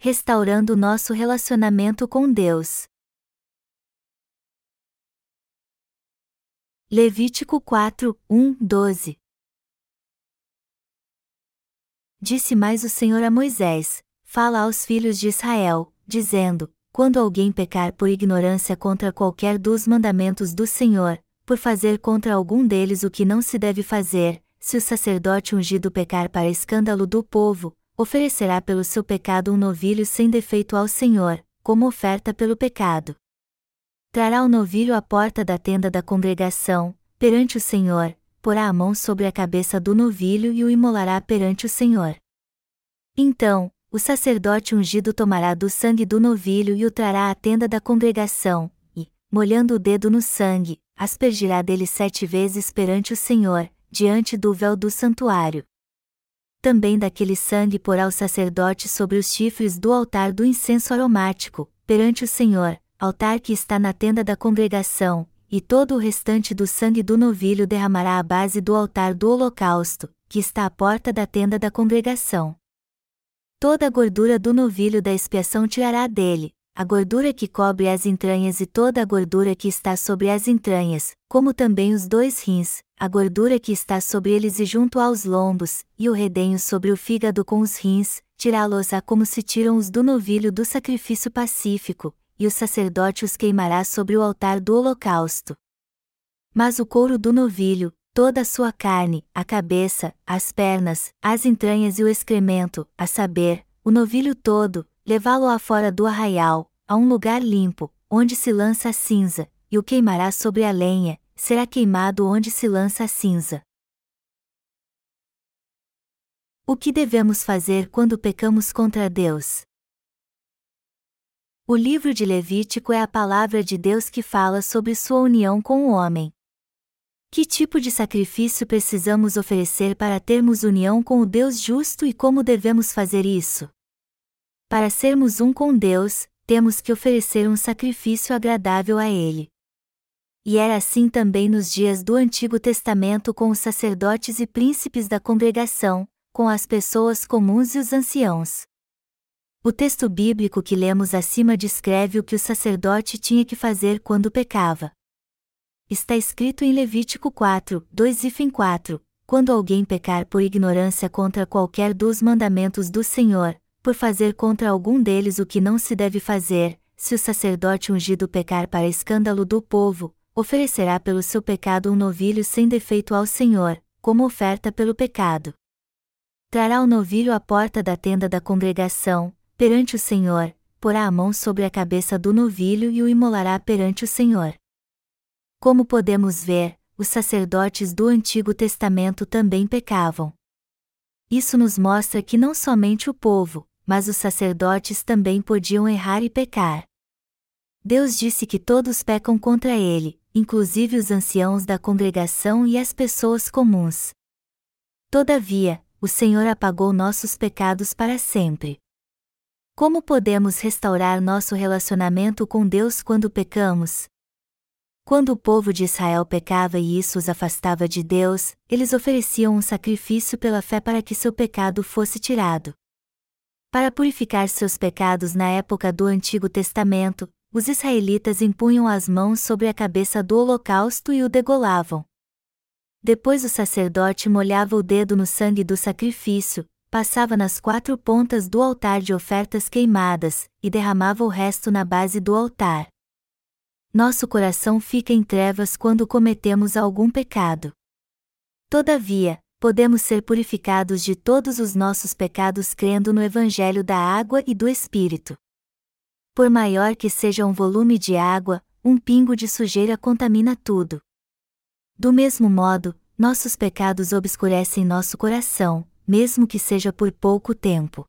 restaurando nosso relacionamento com Deus. Levítico 4, 1, 12 Disse mais o Senhor a Moisés: Fala aos filhos de Israel, dizendo: Quando alguém pecar por ignorância contra qualquer dos mandamentos do Senhor, por fazer contra algum deles o que não se deve fazer, se o sacerdote ungido pecar para escândalo do povo, oferecerá pelo seu pecado um novilho sem defeito ao Senhor, como oferta pelo pecado. Trará o novilho à porta da tenda da congregação, perante o Senhor, porá a mão sobre a cabeça do novilho e o imolará perante o Senhor. Então, o sacerdote ungido tomará do sangue do novilho e o trará à tenda da congregação, e, molhando o dedo no sangue, aspergirá dele sete vezes perante o Senhor, diante do véu do santuário. Também daquele sangue porá o sacerdote sobre os chifres do altar do incenso aromático, perante o Senhor, altar que está na tenda da congregação, e todo o restante do sangue do novilho derramará à base do altar do holocausto, que está à porta da tenda da congregação. Toda a gordura do novilho da expiação tirará dele, a gordura que cobre as entranhas e toda a gordura que está sobre as entranhas, como também os dois rins, a gordura que está sobre eles e junto aos lombos, e o redenho sobre o fígado com os rins, tirá-los-á como se tiram os do novilho do sacrifício pacífico, e o sacerdote os queimará sobre o altar do holocausto. Mas o couro do novilho, toda a sua carne, a cabeça, as pernas, as entranhas e o excremento, a saber, o novilho todo, levá-lo a fora do arraial, a um lugar limpo, onde se lança a cinza, e o queimará sobre a lenha, será queimado onde se lança a cinza. O que devemos fazer quando pecamos contra Deus? O livro de Levítico é a palavra de Deus que fala sobre sua união com o homem. Que tipo de sacrifício precisamos oferecer para termos união com o Deus justo e como devemos fazer isso? Para sermos um com Deus, temos que oferecer um sacrifício agradável a Ele. E era assim também nos dias do Antigo Testamento com os sacerdotes e príncipes da congregação, com as pessoas comuns e os anciãos. O texto bíblico que lemos acima descreve o que o sacerdote tinha que fazer quando pecava. Está escrito em Levítico 4, 2 e 4, quando alguém pecar por ignorância contra qualquer dos mandamentos do Senhor, por fazer contra algum deles o que não se deve fazer, se o sacerdote ungido pecar para escândalo do povo, oferecerá pelo seu pecado um novilho sem defeito ao Senhor, como oferta pelo pecado. Trará o novilho à porta da tenda da congregação, perante o Senhor, porá a mão sobre a cabeça do novilho e o imolará perante o Senhor. Como podemos ver, os sacerdotes do Antigo Testamento também pecavam. Isso nos mostra que não somente o povo, mas os sacerdotes também podiam errar e pecar. Deus disse que todos pecam contra ele, inclusive os anciãos da congregação e as pessoas comuns. Todavia, o Senhor apagou nossos pecados para sempre. Como podemos restaurar nosso relacionamento com Deus quando pecamos? Quando o povo de Israel pecava e isso os afastava de Deus, eles ofereciam um sacrifício pela fé para que seu pecado fosse tirado. Para purificar seus pecados na época do Antigo Testamento, os israelitas impunham as mãos sobre a cabeça do holocausto e o degolavam. Depois o sacerdote molhava o dedo no sangue do sacrifício, passava nas quatro pontas do altar de ofertas queimadas, e derramava o resto na base do altar. Nosso coração fica em trevas quando cometemos algum pecado. Todavia, podemos ser purificados de todos os nossos pecados crendo no Evangelho da água e do Espírito. Por maior que seja um volume de água, um pingo de sujeira contamina tudo. Do mesmo modo, nossos pecados obscurecem nosso coração, mesmo que seja por pouco tempo.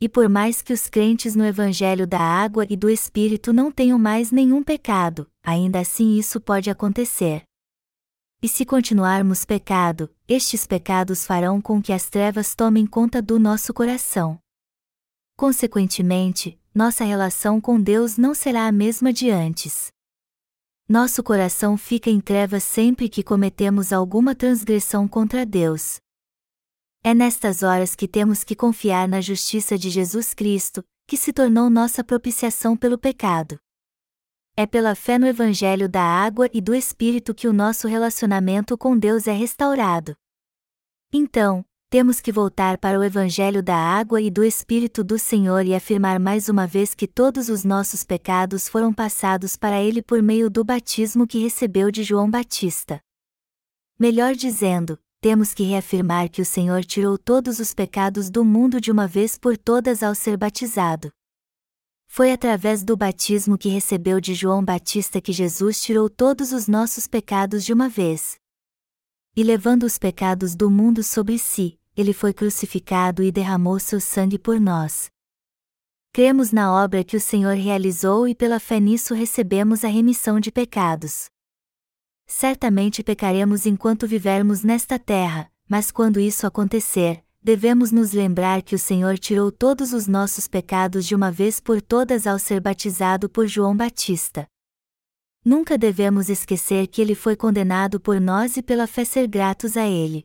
E por mais que os crentes no Evangelho da Água e do Espírito não tenham mais nenhum pecado, ainda assim isso pode acontecer. E se continuarmos pecado, estes pecados farão com que as trevas tomem conta do nosso coração. Consequentemente, nossa relação com Deus não será a mesma de antes. Nosso coração fica em trevas sempre que cometemos alguma transgressão contra Deus, É nestas horas que temos que confiar na justiça de Jesus Cristo, que se tornou nossa propiciação pelo pecado. É pela fé no Evangelho da água e do Espírito que o nosso relacionamento com Deus é restaurado. Então, temos que voltar para o Evangelho da água e do Espírito do Senhor e afirmar mais uma vez que todos os nossos pecados foram passados para Ele por meio do batismo que recebeu de João Batista. Melhor dizendo, temos que reafirmar que o Senhor tirou todos os pecados do mundo de uma vez por todas ao ser batizado. Foi através do batismo que recebeu de João Batista que Jesus tirou todos os nossos pecados de uma vez. E levando os pecados do mundo sobre si, ele foi crucificado e derramou seu sangue por nós. Cremos na obra que o Senhor realizou e pela fé nisso recebemos a remissão de pecados. Certamente pecaremos enquanto vivermos nesta terra, mas quando isso acontecer, devemos nos lembrar que o Senhor tirou todos os nossos pecados de uma vez por todas ao ser batizado por João Batista. Nunca devemos esquecer que ele foi condenado por nós e pela fé ser gratos a ele.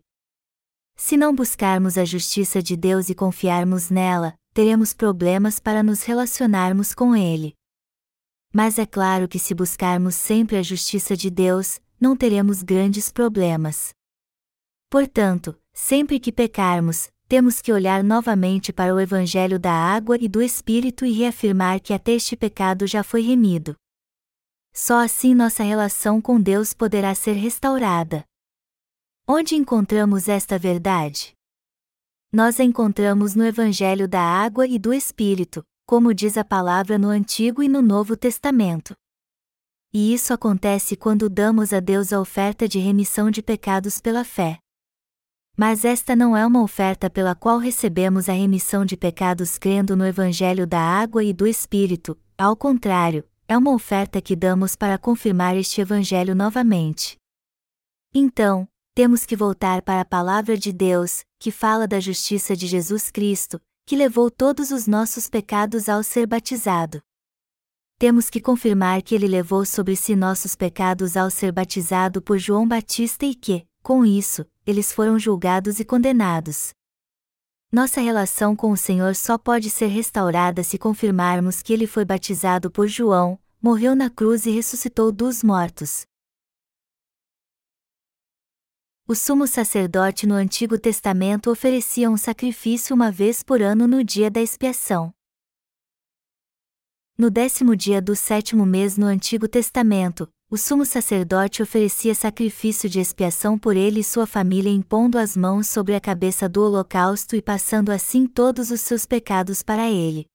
Se não buscarmos a justiça de Deus e confiarmos nela, teremos problemas para nos relacionarmos com ele. Mas é claro que se buscarmos sempre a justiça de Deus, não teremos grandes problemas. Portanto, sempre que pecarmos, temos que olhar novamente para o Evangelho da água e do Espírito e reafirmar que até este pecado já foi remido. Só assim nossa relação com Deus poderá ser restaurada. Onde encontramos esta verdade? Nós a encontramos no Evangelho da Água e do Espírito, como diz a palavra no Antigo e no Novo Testamento. E isso acontece quando damos a Deus a oferta de remissão de pecados pela fé. Mas esta não é uma oferta pela qual recebemos a remissão de pecados crendo no Evangelho da Água e do Espírito, ao contrário, é uma oferta que damos para confirmar este Evangelho novamente. Então, temos que voltar para a Palavra de Deus, que fala da justiça de Jesus Cristo, que levou todos os nossos pecados ao ser batizado. Temos que confirmar que ele levou sobre si nossos pecados ao ser batizado por João Batista e que, com isso, eles foram julgados e condenados. Nossa relação com o Senhor só pode ser restaurada se confirmarmos que ele foi batizado por João, morreu na cruz e ressuscitou dos mortos. O sumo sacerdote no Antigo Testamento oferecia um sacrifício uma vez por ano no dia da expiação. No décimo dia do sétimo mês no Antigo Testamento, o sumo sacerdote oferecia sacrifício de expiação por ele e sua família impondo as mãos sobre a cabeça do holocausto e passando assim todos os seus pecados para ele.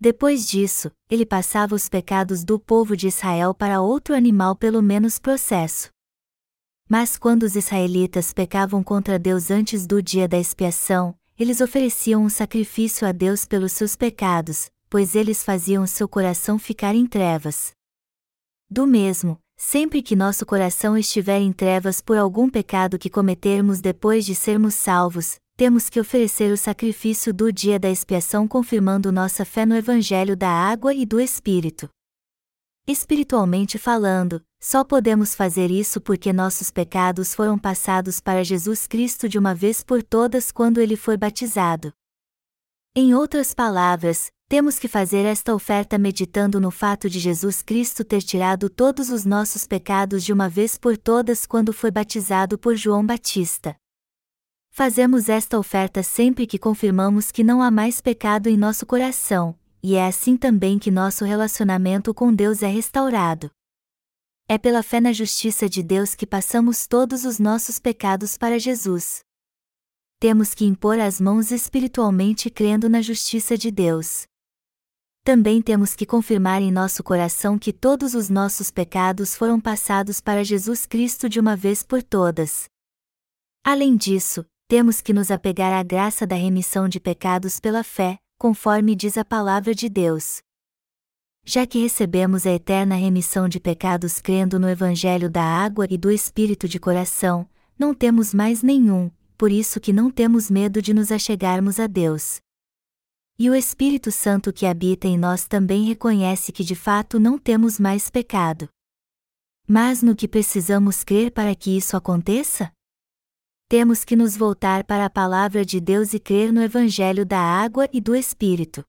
Depois disso, ele passava os pecados do povo de Israel para outro animal pelo menos processo. Mas quando os israelitas pecavam contra Deus antes do dia da expiação, eles ofereciam um sacrifício a Deus pelos seus pecados, pois eles faziam seu coração ficar em trevas. Do mesmo, sempre que nosso coração estiver em trevas por algum pecado que cometermos depois de sermos salvos, temos que oferecer o sacrifício do dia da expiação confirmando nossa fé no Evangelho da água e do Espírito. Espiritualmente falando, só podemos fazer isso porque nossos pecados foram passados para Jesus Cristo de uma vez por todas quando ele foi batizado. Em outras palavras, temos que fazer esta oferta meditando no fato de Jesus Cristo ter tirado todos os nossos pecados de uma vez por todas quando foi batizado por João Batista. Fazemos esta oferta sempre que confirmamos que não há mais pecado em nosso coração, e é assim também que nosso relacionamento com Deus é restaurado. É pela fé na justiça de Deus que passamos todos os nossos pecados para Jesus. Temos que impor as mãos espiritualmente crendo na justiça de Deus também temos que confirmar em nosso coração que todos os nossos pecados foram passados para Jesus Cristo de uma vez por todas. Além disso, temos que nos apegar à graça da remissão de pecados pela fé, conforme diz a palavra de Deus. Já que recebemos a eterna remissão de pecados crendo no Evangelho da água e do Espírito de coração, não temos mais nenhum, por isso que não temos medo de nos achegarmos a Deus. E o Espírito Santo que habita em nós também reconhece que de fato não temos mais pecado. Mas no que precisamos crer para que isso aconteça? temos que nos voltar para a palavra de Deus e crer no Evangelho da água e do Espírito.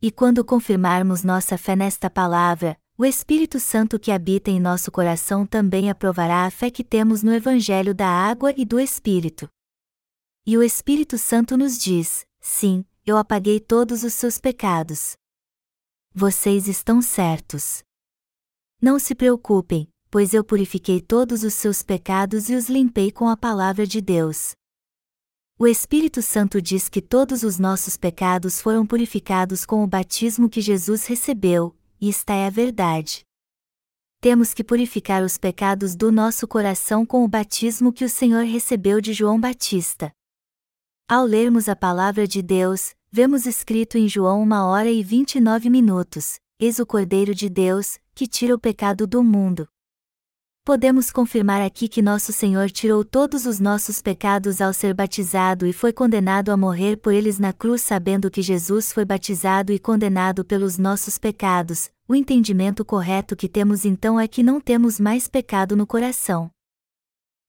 E quando confirmarmos nossa fé nesta palavra, o Espírito Santo que habita em nosso coração também aprovará a fé que temos no Evangelho da água e do Espírito. E o Espírito Santo nos diz: sim, eu apaguei todos os seus pecados. Vocês estão certos. Não se preocupem, pois eu purifiquei todos os seus pecados e os limpei com a palavra de Deus. O Espírito Santo diz que todos os nossos pecados foram purificados com o batismo que Jesus recebeu, e esta é a verdade. Temos que purificar os pecados do nosso coração com o batismo que o Senhor recebeu de João Batista. Ao lermos a palavra de Deus, vemos escrito em João uma hora e vinte e nove minutos: Eis o Cordeiro de Deus, que tira o pecado do mundo podemos confirmar aqui que nosso Senhor tirou todos os nossos pecados ao ser batizado e foi condenado a morrer por eles na cruz, sabendo que Jesus foi batizado e condenado pelos nossos pecados. O entendimento correto que temos então é que não temos mais pecado no coração.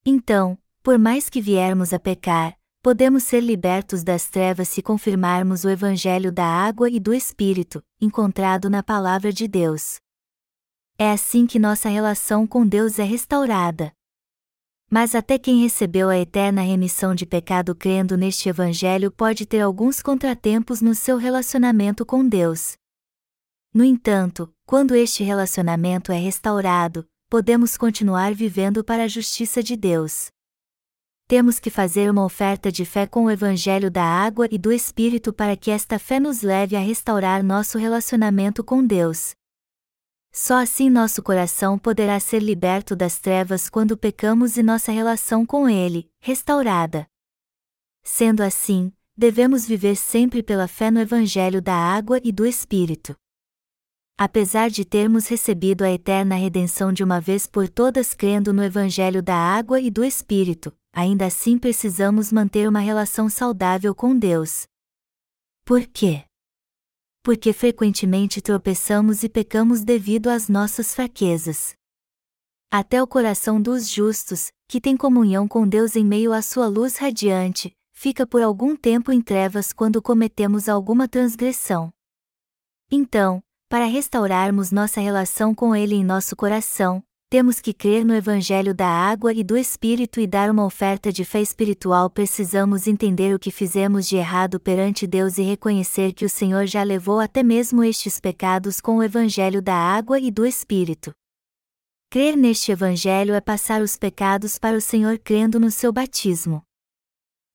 Então, por mais que viermos a pecar, podemos ser libertos das trevas se confirmarmos o Evangelho da água e do Espírito, encontrado na Palavra de Deus. É assim que nossa relação com Deus é restaurada. Mas até quem recebeu a eterna remissão de pecado crendo neste Evangelho pode ter alguns contratempos no seu relacionamento com Deus. No entanto, quando este relacionamento é restaurado, podemos continuar vivendo para a justiça de Deus. Temos que fazer uma oferta de fé com o Evangelho da água e do Espírito para que esta fé nos leve a restaurar nosso relacionamento com Deus. Só assim nosso coração poderá ser liberto das trevas quando pecamos e nossa relação com Ele, restaurada. Sendo assim, devemos viver sempre pela fé no Evangelho da água e do Espírito. Apesar de termos recebido a eterna redenção de uma vez por todas crendo no Evangelho da água e do Espírito, ainda assim precisamos manter uma relação saudável com Deus. Por quê? porque frequentemente tropeçamos e pecamos devido às nossas fraquezas. Até o coração dos justos, que tem comunhão com Deus em meio à sua luz radiante, fica por algum tempo em trevas quando cometemos alguma transgressão. Então, para restaurarmos nossa relação com Ele em nosso coração, temos que crer no Evangelho da água e do Espírito e dar uma oferta de fé espiritual. Precisamos entender o que fizemos de errado perante Deus e reconhecer que o Senhor já levou até mesmo estes pecados com o Evangelho da água e do Espírito. Crer neste Evangelho é passar os pecados para o Senhor crendo no seu batismo.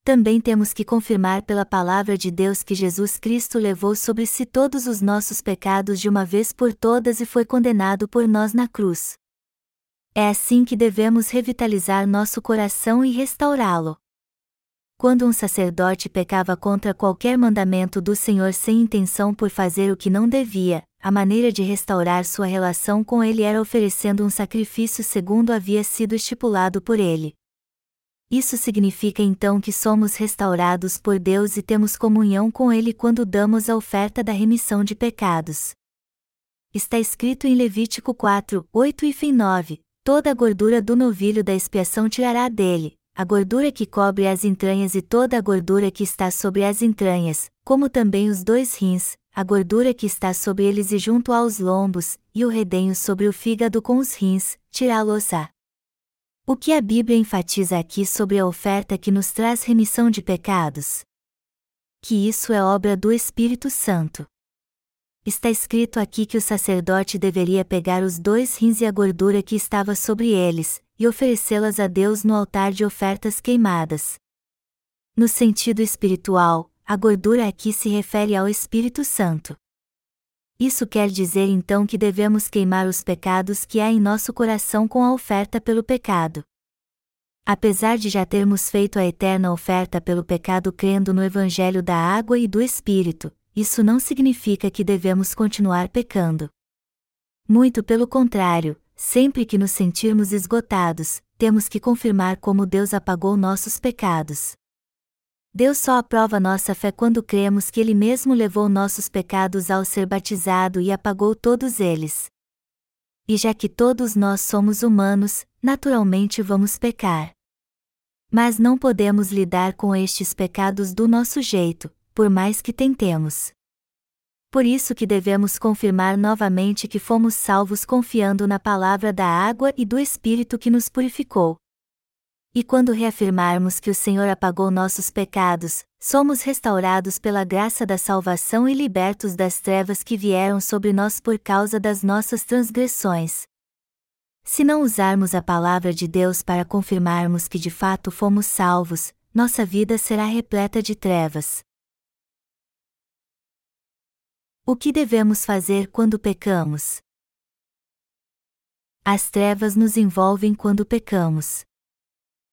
Também temos que confirmar pela palavra de Deus que Jesus Cristo levou sobre si todos os nossos pecados de uma vez por todas e foi condenado por nós na cruz. É assim que devemos revitalizar nosso coração e restaurá-lo. Quando um sacerdote pecava contra qualquer mandamento do Senhor sem intenção por fazer o que não devia, a maneira de restaurar sua relação com ele era oferecendo um sacrifício segundo havia sido estipulado por ele. Isso significa então que somos restaurados por Deus e temos comunhão com Ele quando damos a oferta da remissão de pecados. Está escrito em Levítico 4, 8 e 9: toda a gordura do novilho da expiação tirará dele, a gordura que cobre as entranhas e toda a gordura que está sobre as entranhas, como também os dois rins, a gordura que está sobre eles e junto aos lombos, e o redenho sobre o fígado com os rins, tirá-los-á. O que a Bíblia enfatiza aqui sobre a oferta que nos traz remissão de pecados? Que isso é obra do Espírito Santo. Está escrito aqui que o sacerdote deveria pegar os dois rins e a gordura que estava sobre eles, e oferecê-las a Deus no altar de ofertas queimadas. No sentido espiritual, a gordura aqui se refere ao Espírito Santo. Isso quer dizer então que devemos queimar os pecados que há em nosso coração com a oferta pelo pecado. Apesar de já termos feito a eterna oferta pelo pecado crendo no Evangelho da água e do Espírito, isso não significa que devemos continuar pecando. Muito pelo contrário, sempre que nos sentirmos esgotados, temos que confirmar como Deus apagou nossos pecados. Deus só aprova nossa fé quando cremos que Ele mesmo levou nossos pecados ao ser batizado e apagou todos eles. E já que todos nós somos humanos, naturalmente vamos pecar. Mas não podemos lidar com estes pecados do nosso jeito, por mais que tentemos. Por isso que devemos confirmar novamente que fomos salvos confiando na palavra da água e do Espírito que nos purificou. E quando reafirmarmos que o Senhor apagou nossos pecados, somos restaurados pela graça da salvação e libertos das trevas que vieram sobre nós por causa das nossas transgressões. Se não usarmos a palavra de Deus para confirmarmos que de fato fomos salvos, nossa vida será repleta de trevas. O que devemos fazer quando pecamos? As trevas nos envolvem quando pecamos.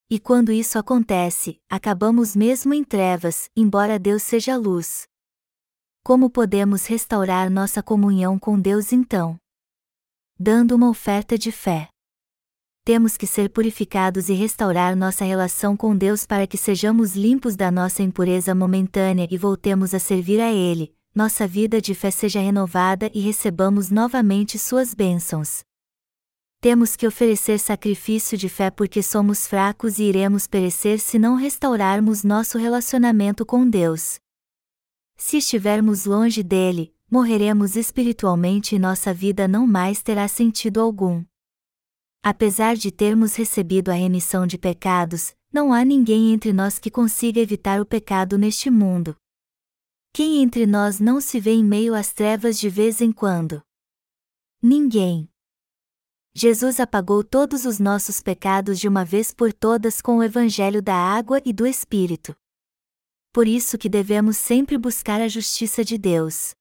E quando isso acontece, acabamos mesmo em trevas, embora Deus seja luz. Como podemos restaurar nossa comunhão com Deus então? Dando uma oferta de fé. Temos que ser purificados e restaurar nossa relação com Deus para que sejamos limpos da nossa impureza momentânea e voltemos a servir a Ele, nossa vida de fé seja renovada e recebamos novamente Suas bênçãos temos que oferecer sacrifício de fé porque somos fracos e iremos perecer se não restaurarmos nosso relacionamento com Deus. Se estivermos longe dele, morreremos espiritualmente e nossa vida não mais terá sentido algum. Apesar de termos recebido a remissão de pecados, não há ninguém entre nós que consiga evitar o pecado neste mundo. Quem entre nós não se vê em meio às trevas de vez em quando? Ninguém. Jesus apagou todos os nossos pecados de uma vez por todas com o evangelho da água e do Espírito. Por isso que devemos sempre buscar a justiça de Deus.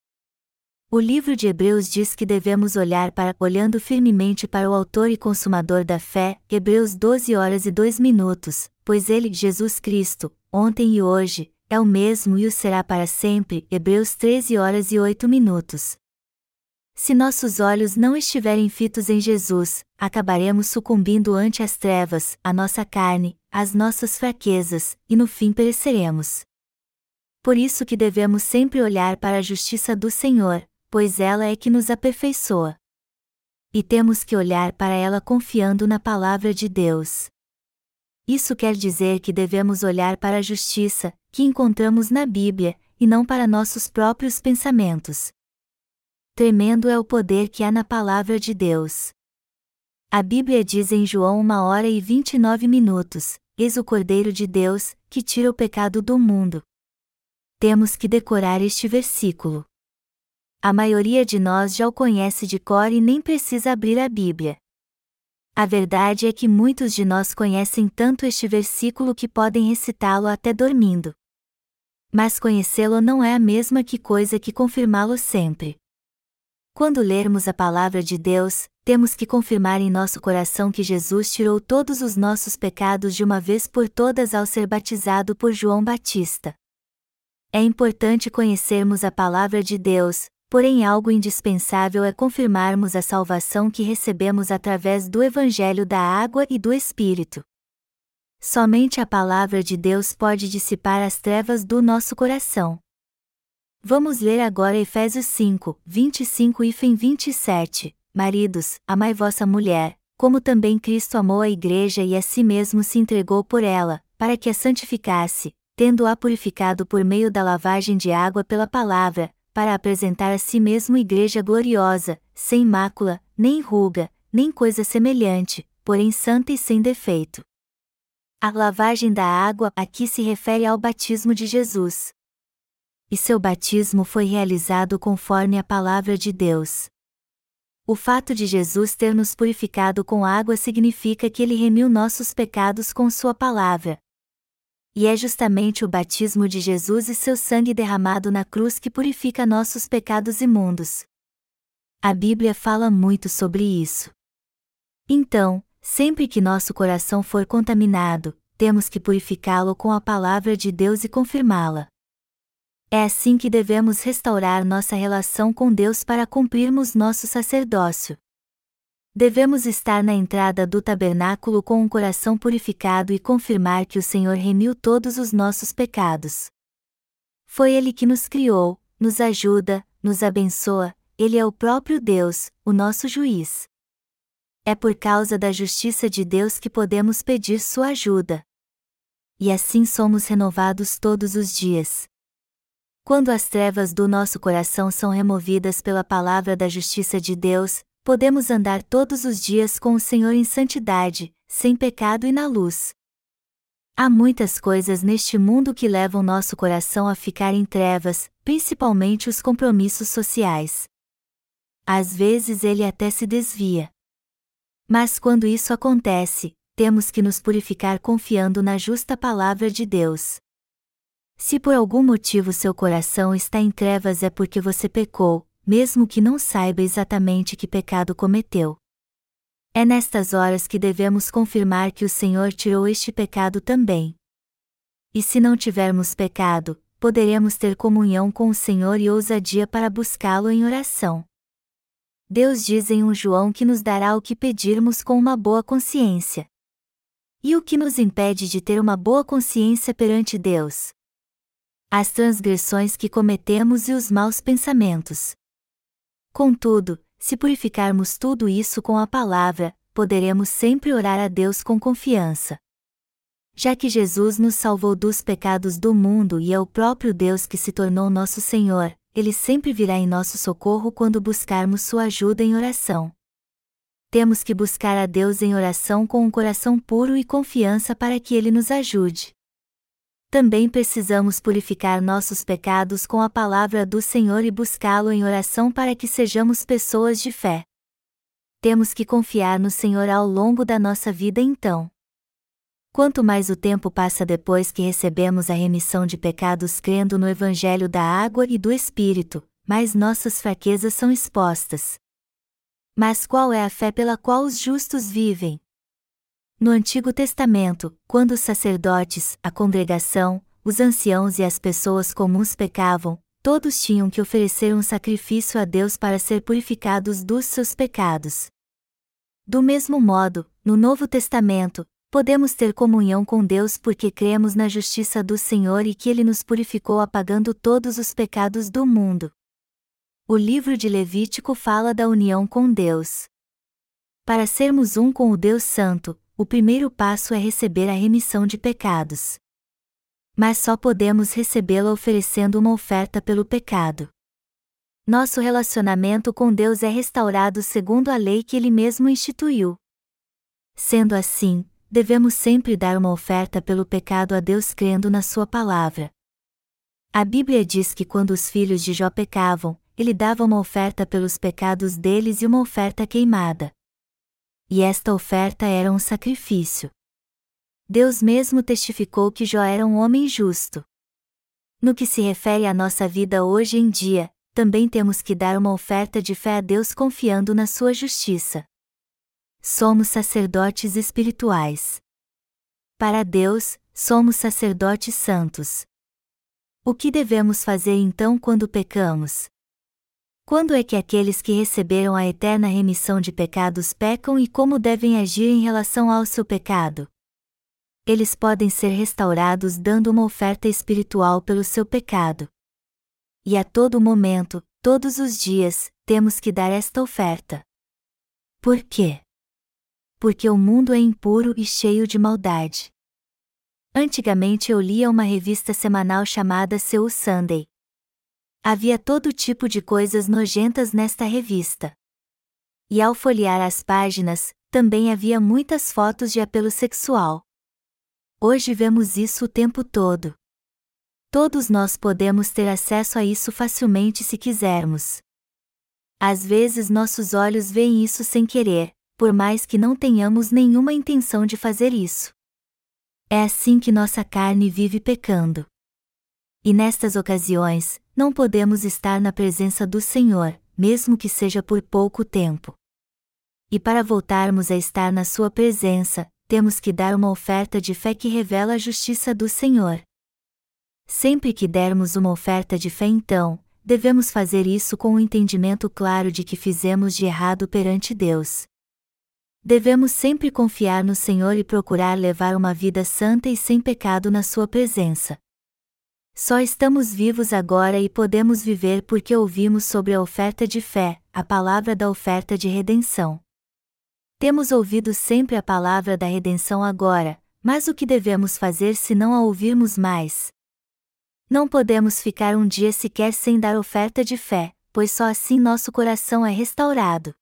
O livro de Hebreus diz que devemos olhar para, olhando firmemente para o autor e consumador da fé, Hebreus 12 horas e 2 minutos, pois ele, Jesus Cristo, ontem e hoje, é o mesmo e o será para sempre, Hebreus 13 horas e 8 minutos. Se nossos olhos não estiverem fitos em Jesus, acabaremos sucumbindo ante as trevas, a nossa carne, as nossas fraquezas, e no fim pereceremos. Por isso que devemos sempre olhar para a justiça do Senhor, pois ela é que nos aperfeiçoa. E temos que olhar para ela confiando na palavra de Deus. Isso quer dizer que devemos olhar para a justiça, que encontramos na Bíblia, e não para nossos próprios pensamentos. Tremendo é o poder que há na palavra de Deus. A Bíblia diz em João uma hora e vinte e nove minutos: Eis o Cordeiro de Deus, que tira o pecado do mundo. Temos que decorar este versículo. A maioria de nós já o conhece de cor e nem precisa abrir a Bíblia. A verdade é que muitos de nós conhecem tanto este versículo que podem recitá-lo até dormindo. Mas conhecê-lo não é a mesma que coisa que confirmá-lo sempre. Quando lermos a palavra de Deus, temos que confirmar em nosso coração que Jesus tirou todos os nossos pecados de uma vez por todas ao ser batizado por João Batista. É importante conhecermos a palavra de Deus, porém algo indispensável é confirmarmos a salvação que recebemos através do Evangelho da Água e do Espírito. Somente a palavra de Deus pode dissipar as trevas do nosso coração. Vamos ler agora Efésios 5, 25 e 27. Maridos, amai vossa mulher, como também Cristo amou a igreja e a si mesmo se entregou por ela, para que a santificasse, tendo-a purificado por meio da lavagem de água pela palavra, para apresentar a si mesmo igreja gloriosa, sem mácula, nem ruga, nem coisa semelhante, porém santa e sem defeito. A lavagem da água aqui se refere ao batismo de Jesus e seu batismo foi realizado conforme a palavra de Deus. O fato de Jesus ter nos purificado com água significa que ele remiu nossos pecados com sua palavra. E é justamente o batismo de Jesus e seu sangue derramado na cruz que purifica nossos pecados imundos. A Bíblia fala muito sobre isso. Então, sempre que nosso coração for contaminado, temos que purificá-lo com a palavra de Deus e confirmá-la. É assim que devemos restaurar nossa relação com Deus para cumprirmos nosso sacerdócio. Devemos estar na entrada do tabernáculo com um coração purificado e confirmar que o Senhor remiu todos os nossos pecados. Foi Ele que nos criou, nos ajuda, nos abençoa, Ele é o próprio Deus, o nosso juiz. É por causa da justiça de Deus que podemos pedir sua ajuda. E assim somos renovados todos os dias. Quando as trevas do nosso coração são removidas pela palavra da justiça de Deus, podemos andar todos os dias com o Senhor em santidade, sem pecado e na luz. Há muitas coisas neste mundo que levam nosso coração a ficar em trevas, principalmente os compromissos sociais. Às vezes ele até se desvia. Mas quando isso acontece, temos que nos purificar confiando na justa palavra de Deus. Se por algum motivo seu coração está em trevas é porque você pecou, mesmo que não saiba exatamente que pecado cometeu. É nestas horas que devemos confirmar que o Senhor tirou este pecado também. E se não tivermos pecado, poderemos ter comunhão com o Senhor e ousadia para buscá-lo em oração. Deus diz em um João que nos dará o que pedirmos com uma boa consciência. E o que nos impede de ter uma boa consciência perante Deus? As transgressões que cometemos e os maus pensamentos. Contudo, se purificarmos tudo isso com a palavra, poderemos sempre orar a Deus com confiança. Já que Jesus nos salvou dos pecados do mundo e é o próprio Deus que se tornou nosso Senhor, ele sempre virá em nosso socorro quando buscarmos sua ajuda em oração. Temos que buscar a Deus em oração com um coração puro e confiança para que ele nos ajude também precisamos purificar nossos pecados com a palavra do Senhor e buscá-lo em oração para que sejamos pessoas de fé. Temos que confiar no Senhor ao longo da nossa vida então. Quanto mais o tempo passa depois que recebemos a remissão de pecados crendo no Evangelho da água e do Espírito, mais nossas fraquezas são expostas. Mas qual é a fé pela qual os justos vivem? No Antigo Testamento, quando os sacerdotes, a congregação, os anciãos e as pessoas comuns pecavam, todos tinham que oferecer um sacrifício a Deus para ser purificados dos seus pecados. Do mesmo modo, no Novo Testamento, podemos ter comunhão com Deus porque cremos na justiça do Senhor e que Ele nos purificou apagando todos os pecados do mundo. O livro de Levítico fala da união com Deus. Para sermos um com o Deus Santo, o primeiro passo é receber a remissão de pecados. Mas só podemos recebê-la oferecendo uma oferta pelo pecado. Nosso relacionamento com Deus é restaurado segundo a lei que Ele mesmo instituiu. Sendo assim, devemos sempre dar uma oferta pelo pecado a Deus crendo na Sua palavra. A Bíblia diz que quando os filhos de Jó pecavam, ele dava uma oferta pelos pecados deles e uma oferta queimada e esta oferta era um sacrifício. Deus mesmo testificou que Jó era um homem justo. No que se refere à nossa vida hoje em dia, também temos que dar uma oferta de fé a Deus confiando na sua justiça. Somos sacerdotes espirituais. Para Deus, somos sacerdotes santos. O que devemos fazer então quando pecamos? Quando é que aqueles que receberam a eterna remissão de pecados pecam e como devem agir em relação ao seu pecado? Eles podem ser restaurados dando uma oferta espiritual pelo seu pecado. E a todo momento, todos os dias, temos que dar esta oferta. Por quê? Porque o mundo é impuro e cheio de maldade. Antigamente eu lia uma revista semanal chamada Seu Sunday. Havia todo tipo de coisas nojentas nesta revista. E ao folhear as páginas, também havia muitas fotos de apelo sexual. Hoje vemos isso o tempo todo. Todos nós podemos ter acesso a isso facilmente se quisermos. Às vezes nossos olhos veem isso sem querer, por mais que não tenhamos nenhuma intenção de fazer isso. É assim que nossa carne vive pecando. E nestas ocasiões, não podemos estar na presença do Senhor, mesmo que seja por pouco tempo. E para voltarmos a estar na Sua presença, temos que dar uma oferta de fé que revela a justiça do Senhor. Sempre que dermos uma oferta de fé, então, devemos fazer isso com o um entendimento claro de que fizemos de errado perante Deus. Devemos sempre confiar no Senhor e procurar levar uma vida santa e sem pecado na Sua presença. Só estamos vivos agora e podemos viver porque ouvimos sobre a oferta de fé, a palavra da oferta de redenção. Temos ouvido sempre a palavra da redenção agora, Mas o que devemos fazer se não a ouvirmos mais? Não podemos ficar um dia sequer sem dar oferta de fé, pois só assim nosso coração é restaurado.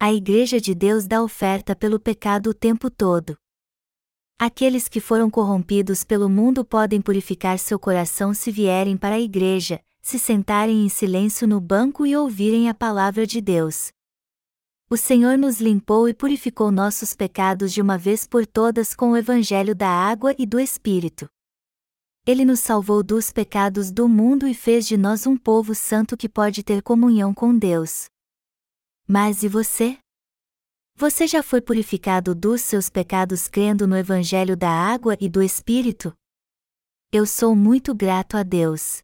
A Igreja de Deus dá oferta pelo pecado o tempo todo. Aqueles que foram corrompidos pelo mundo podem purificar seu coração se vierem para a Igreja, se sentarem em silêncio no banco e ouvirem a palavra de Deus. O Senhor nos limpou e purificou nossos pecados de uma vez por todas com o Evangelho da água e do Espírito. Ele nos salvou dos pecados do mundo e fez de nós um povo santo que pode ter comunhão com Deus. Mas e você? Você já foi purificado dos seus pecados crendo no Evangelho da água e do Espírito? Eu sou muito grato a Deus.